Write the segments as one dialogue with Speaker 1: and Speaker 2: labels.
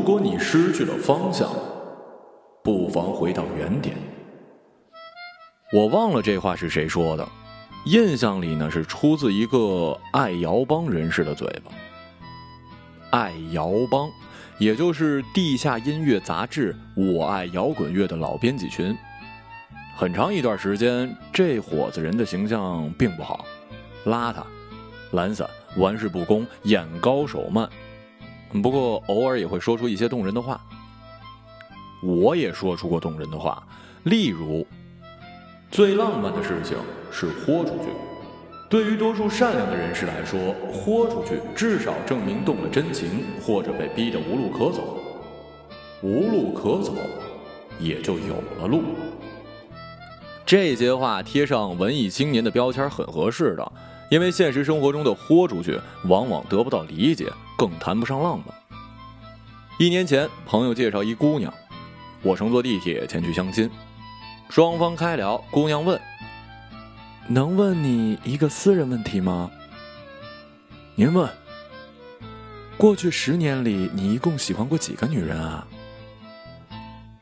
Speaker 1: 如果你失去了方向，不妨回到原点。我忘了这话是谁说的，印象里呢是出自一个爱摇帮人士的嘴巴。爱摇帮，也就是地下音乐杂志《我爱摇滚乐》的老编辑群。很长一段时间，这伙子人的形象并不好，邋遢、懒散、玩世不恭、眼高手慢。不过偶尔也会说出一些动人的话。我也说出过动人的话，例如：最浪漫的事情是豁出去。对于多数善良的人士来说，豁出去至少证明动了真情，或者被逼得无路可走。无路可走，也就有了路。这些话贴上文艺青年的标签很合适的，因为现实生活中的豁出去往往得不到理解，更谈不上浪漫。一年前，朋友介绍一姑娘，我乘坐地铁前去相亲，双方开聊，姑娘问。能问你一个私人问题吗？您问。过去十年里，你一共喜欢过几个女人啊？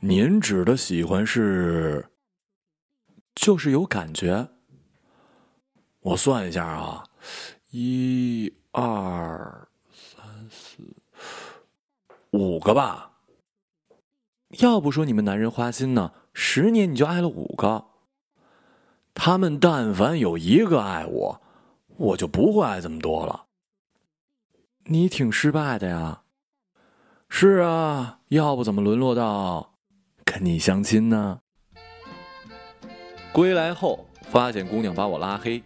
Speaker 1: 您指的喜欢是，就是有感觉。我算一下啊，一、二、三、四、五个吧。要不说你们男人花心呢，十年你就爱了五个。他们但凡有一个爱我，我就不会爱这么多了。你挺失败的呀。是啊，要不怎么沦落到跟你相亲呢？归来后发现姑娘把我拉黑。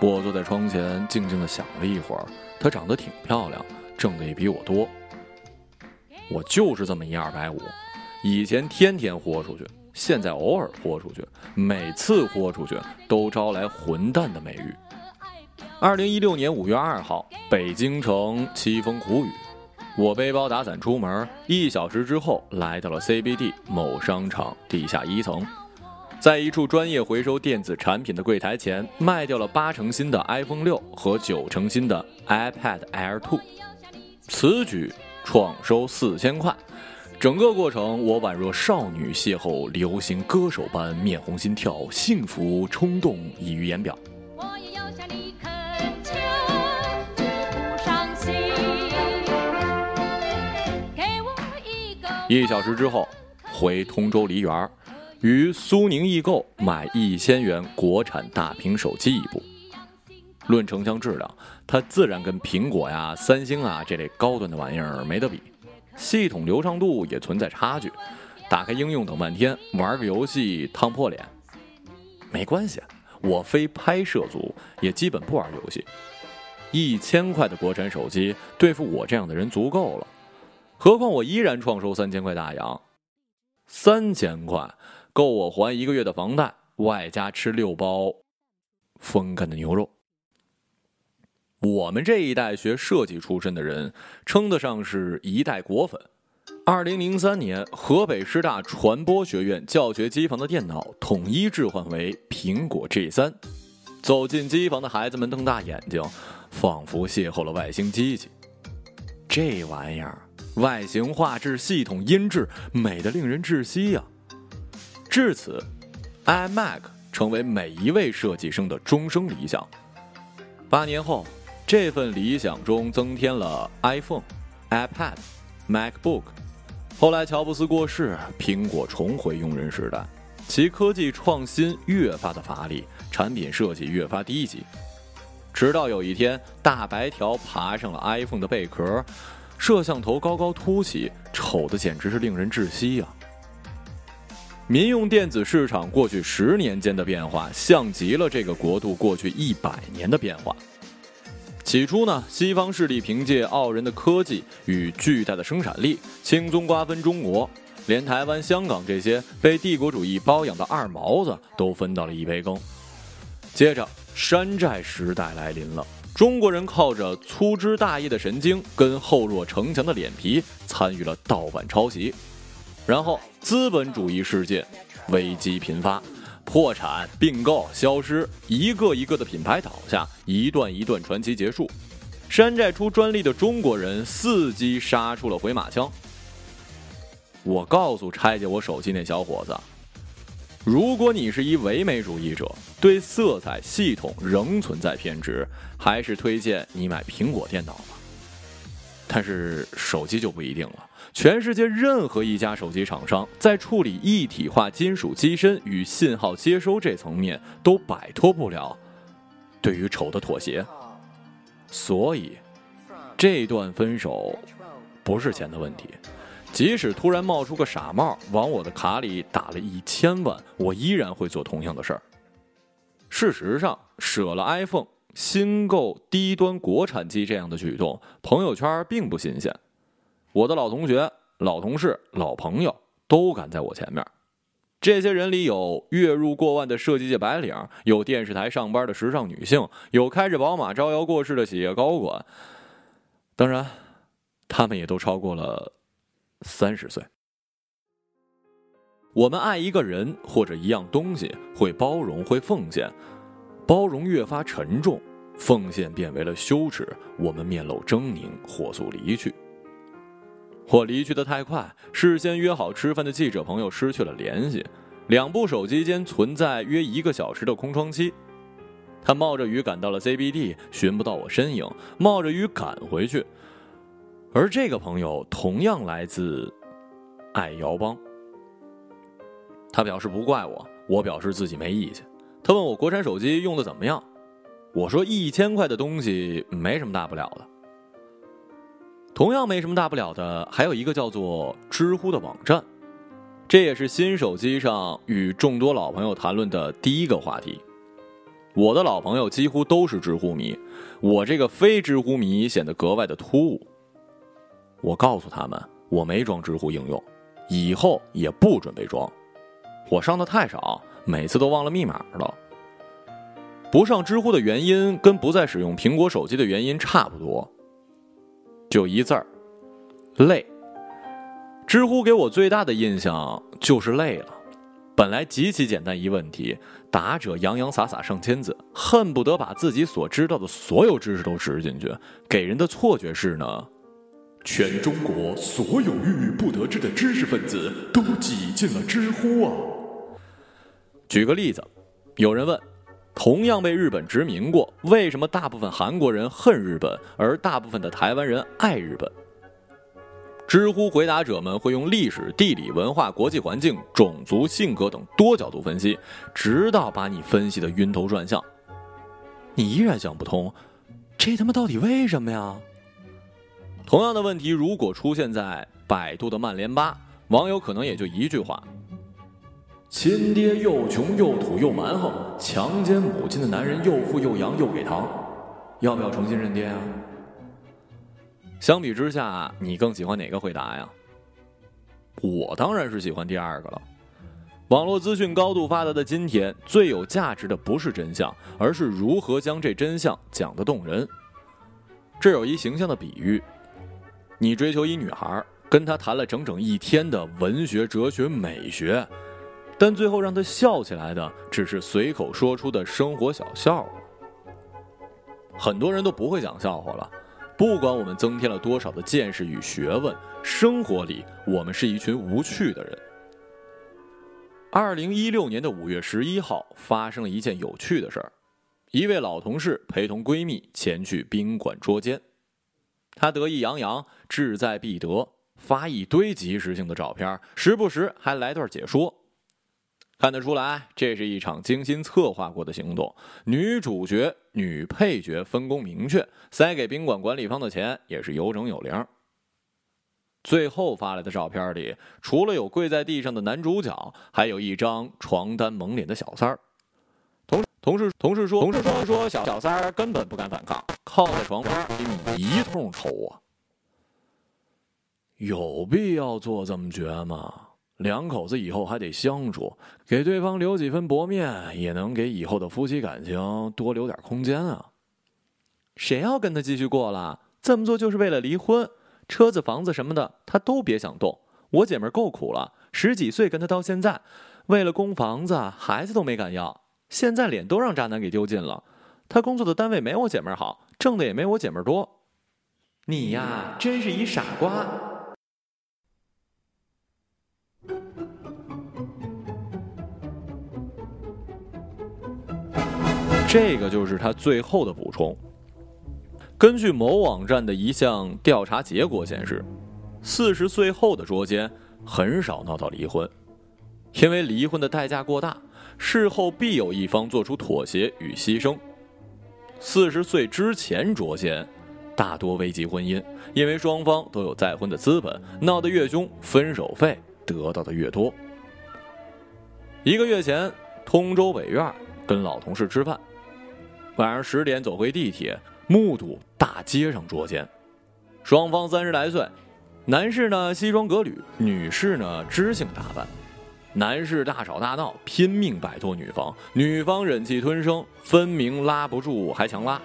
Speaker 1: 我坐在窗前静静的想了一会儿，她长得挺漂亮，挣的也比我多。我就是这么一二百五，以前天天豁出去。现在偶尔豁出去，每次豁出去都招来混蛋的美誉。二零一六年五月二号，北京城凄风苦雨，我背包打伞出门，一小时之后来到了 CBD 某商场地下一层，在一处专业回收电子产品的柜台前，卖掉了八成新的 iPhone 六和九成新的 iPad Air 2，此举创收四千块。整个过程，我宛若少女邂逅流行歌手般面红心跳，幸福冲动溢于言表。一小时之后，回通州梨园，于苏宁易购买一千元国产大屏手机一部。论成像质量，它自然跟苹果呀、三星啊这类高端的玩意儿没得比。系统流畅度也存在差距，打开应用等半天，玩个游戏烫破脸。没关系，我非拍摄族，也基本不玩游戏。一千块的国产手机对付我这样的人足够了，何况我依然创收三千块大洋。三千块够我还一个月的房贷，外加吃六包风干的牛肉。我们这一代学设计出身的人，称得上是一代果粉。二零零三年，河北师大传播学院教学机房的电脑统一置换为苹果 G 三。走进机房的孩子们瞪大眼睛，仿佛邂逅了外星机器。这玩意儿，外形、画质、系统、音质，美得令人窒息呀！至此，iMac 成为每一位设计生的终生理想。八年后。这份理想中增添了 iPhone、iPad、MacBook。后来乔布斯过世，苹果重回庸人时代，其科技创新越发的乏力，产品设计越发低级。直到有一天，大白条爬上了 iPhone 的贝壳，摄像头高高凸起，丑的简直是令人窒息呀！民用电子市场过去十年间的变化，像极了这个国度过去一百年的变化。起初呢，西方势力凭借傲人的科技与巨大的生产力，轻松瓜分中国，连台湾、香港这些被帝国主义包养的二毛子都分到了一杯羹。接着，山寨时代来临了，中国人靠着粗枝大叶的神经跟厚若城墙的脸皮，参与了盗版抄袭，然后资本主义世界危机频发。破产、并购、消失，一个一个的品牌倒下，一段一段传奇结束。山寨出专利的中国人伺机杀出了回马枪。我告诉拆解我手机那小伙子，如果你是一唯美主义者，对色彩系统仍存在偏执，还是推荐你买苹果电脑吧。但是手机就不一定了。全世界任何一家手机厂商在处理一体化金属机身与信号接收这层面，都摆脱不了对于丑的妥协。所以，这段分手不是钱的问题。即使突然冒出个傻帽，往我的卡里打了一千万，我依然会做同样的事儿。事实上，舍了 iPhone，新购低端国产机这样的举动，朋友圈并不新鲜。我的老同学、老同事、老朋友都赶在我前面。这些人里有月入过万的设计界白领，有电视台上班的时尚女性，有开着宝马招摇过市的企业高管。当然，他们也都超过了三十岁。我们爱一个人或者一样东西，会包容，会奉献。包容越发沉重，奉献变为了羞耻。我们面露狰狞，火速离去。我离去的太快，事先约好吃饭的记者朋友失去了联系，两部手机间存在约一个小时的空窗期。他冒着雨赶到了 CBD，寻不到我身影，冒着雨赶回去。而这个朋友同样来自爱瑶帮。他表示不怪我，我表示自己没意见。他问我国产手机用的怎么样，我说一千块的东西没什么大不了的。同样没什么大不了的，还有一个叫做知乎的网站，这也是新手机上与众多老朋友谈论的第一个话题。我的老朋友几乎都是知乎迷，我这个非知乎迷显得格外的突兀。我告诉他们，我没装知乎应用，以后也不准备装。我上的太少，每次都忘了密码了。不上知乎的原因跟不再使用苹果手机的原因差不多。就一字儿，累。知乎给我最大的印象就是累了。本来极其简单一问题，答者洋洋洒洒上千字，恨不得把自己所知道的所有知识都植入进去，给人的错觉是呢，全中国所有郁郁不得志的知识分子都挤进了知乎啊。举个例子，有人问。同样被日本殖民过，为什么大部分韩国人恨日本，而大部分的台湾人爱日本？知乎回答者们会用历史、地理、文化、国际环境、种族、性格等多角度分析，直到把你分析的晕头转向。你依然想不通，这他妈到底为什么呀？同样的问题如果出现在百度的曼联吧，网友可能也就一句话。亲爹又穷又土又蛮横，强奸母亲的男人又富又洋又给糖，要不要重新认爹啊？相比之下，你更喜欢哪个回答呀？我当然是喜欢第二个了。网络资讯高度发达的今天，最有价值的不是真相，而是如何将这真相讲得动人。这有一形象的比喻：你追求一女孩，跟她谈了整整一天的文学、哲学、美学。但最后让他笑起来的，只是随口说出的生活小笑话。很多人都不会讲笑话了，不管我们增添了多少的见识与学问，生活里我们是一群无趣的人。二零一六年的五月十一号，发生了一件有趣的事儿：一位老同事陪同闺蜜前去宾馆捉奸，她得意洋洋，志在必得，发一堆即时性的照片，时不时还来段解说。看得出来，这是一场精心策划过的行动。女主角、女配角分工明确，塞给宾馆管理方的钱也是有整有零。最后发来的照片里，除了有跪在地上的男主角，还有一张床单蒙脸的小三儿。同同事同事说，同事说说小小三儿根本不敢反抗，靠在床边给你一通抽啊！有必要做这么绝吗？两口子以后还得相处，给对方留几分薄面，也能给以后的夫妻感情多留点空间啊。谁要跟他继续过了？这么做就是为了离婚，车子、房子什么的他都别想动。我姐们够苦了，十几岁跟他到现在，为了供房子，孩子都没敢要，现在脸都让渣男给丢尽了。他工作的单位没我姐们好，挣的也没我姐们多，你呀，真是一傻瓜。这个就是他最后的补充。根据某网站的一项调查结果显示，四十岁后的捉奸很少闹到离婚，因为离婚的代价过大，事后必有一方做出妥协与牺牲。四十岁之前捉奸，大多危及婚姻，因为双方都有再婚的资本，闹得越凶，分手费得到的越多。一个月前，通州北院跟老同事吃饭。晚上十点走回地铁，目睹大街上捉奸，双方三十来岁，男士呢西装革履，女士呢知性打扮，男士大吵大闹，拼命摆脱女方，女方忍气吞声，分明拉不住还强拉。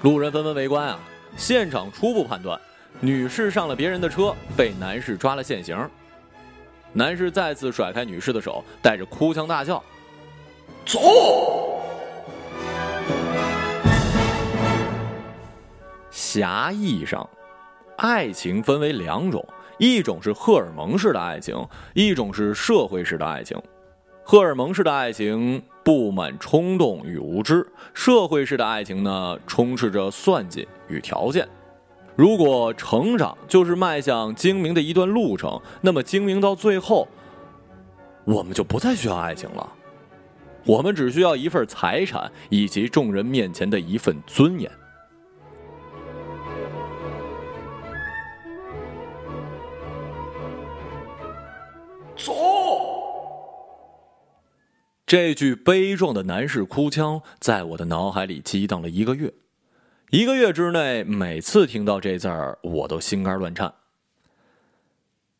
Speaker 1: 路人纷纷围观啊，现场初步判断，女士上了别人的车，被男士抓了现行。男士再次甩开女士的手，带着哭腔大叫：“走！”狭义上，爱情分为两种，一种是荷尔蒙式的爱情，一种是社会式的爱情。荷尔蒙式的爱情布满冲动与无知，社会式的爱情呢，充斥着算计与条件。如果成长就是迈向精明的一段路程，那么精明到最后，我们就不再需要爱情了，我们只需要一份财产以及众人面前的一份尊严。这句悲壮的男士哭腔在我的脑海里激荡了一个月，一个月之内，每次听到这字儿，我都心肝乱颤。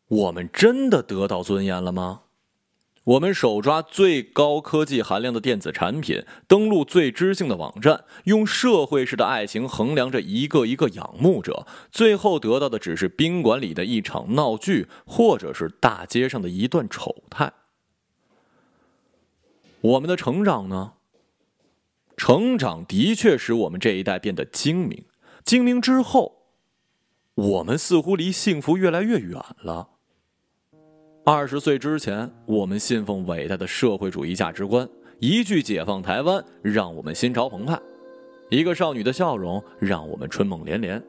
Speaker 1: 我们真的得到尊严了吗？我们手抓最高科技含量的电子产品，登录最知性的网站，用社会式的爱情衡量着一个一个仰慕者，最后得到的只是宾馆里的一场闹剧，或者是大街上的一段丑态。我们的成长呢？成长的确使我们这一代变得精明，精明之后，我们似乎离幸福越来越远了。二十岁之前，我们信奉伟大的社会主义价值观，一句“解放台湾”让我们心潮澎湃，一个少女的笑容让我们春梦连连。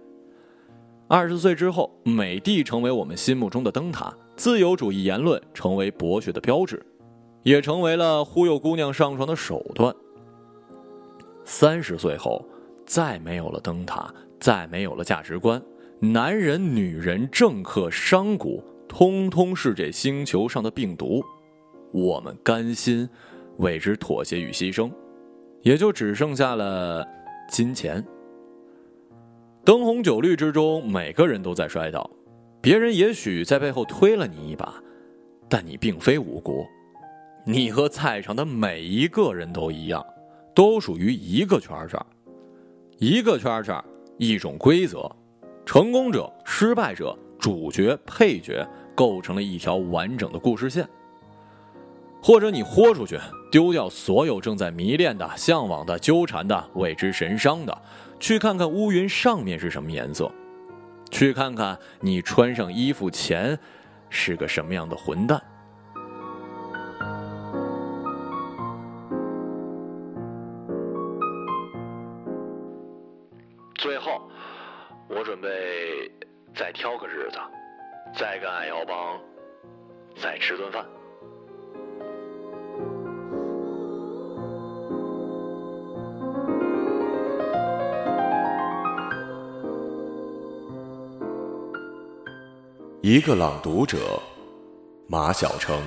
Speaker 1: 二十岁之后，美帝成为我们心目中的灯塔，自由主义言论成为博学的标志，也成为了忽悠姑娘上床的手段。三十岁后，再没有了灯塔，再没有了价值观，男人、女人、政客、商贾。通通是这星球上的病毒，我们甘心为之妥协与牺牲，也就只剩下了金钱。灯红酒绿之中，每个人都在摔倒，别人也许在背后推了你一把，但你并非无辜。你和在场的每一个人都一样，都属于一个圈圈，一个圈圈，一种规则，成功者、失败者、主角、配角。构成了一条完整的故事线，或者你豁出去，丢掉所有正在迷恋的、向往的、纠缠的、为之神伤的，去看看乌云上面是什么颜色，去看看你穿上衣服前是个什么样的混蛋。最后，我准备再挑个日子。再跟矮腰帮再吃顿饭。
Speaker 2: 一个朗读者，马晓成。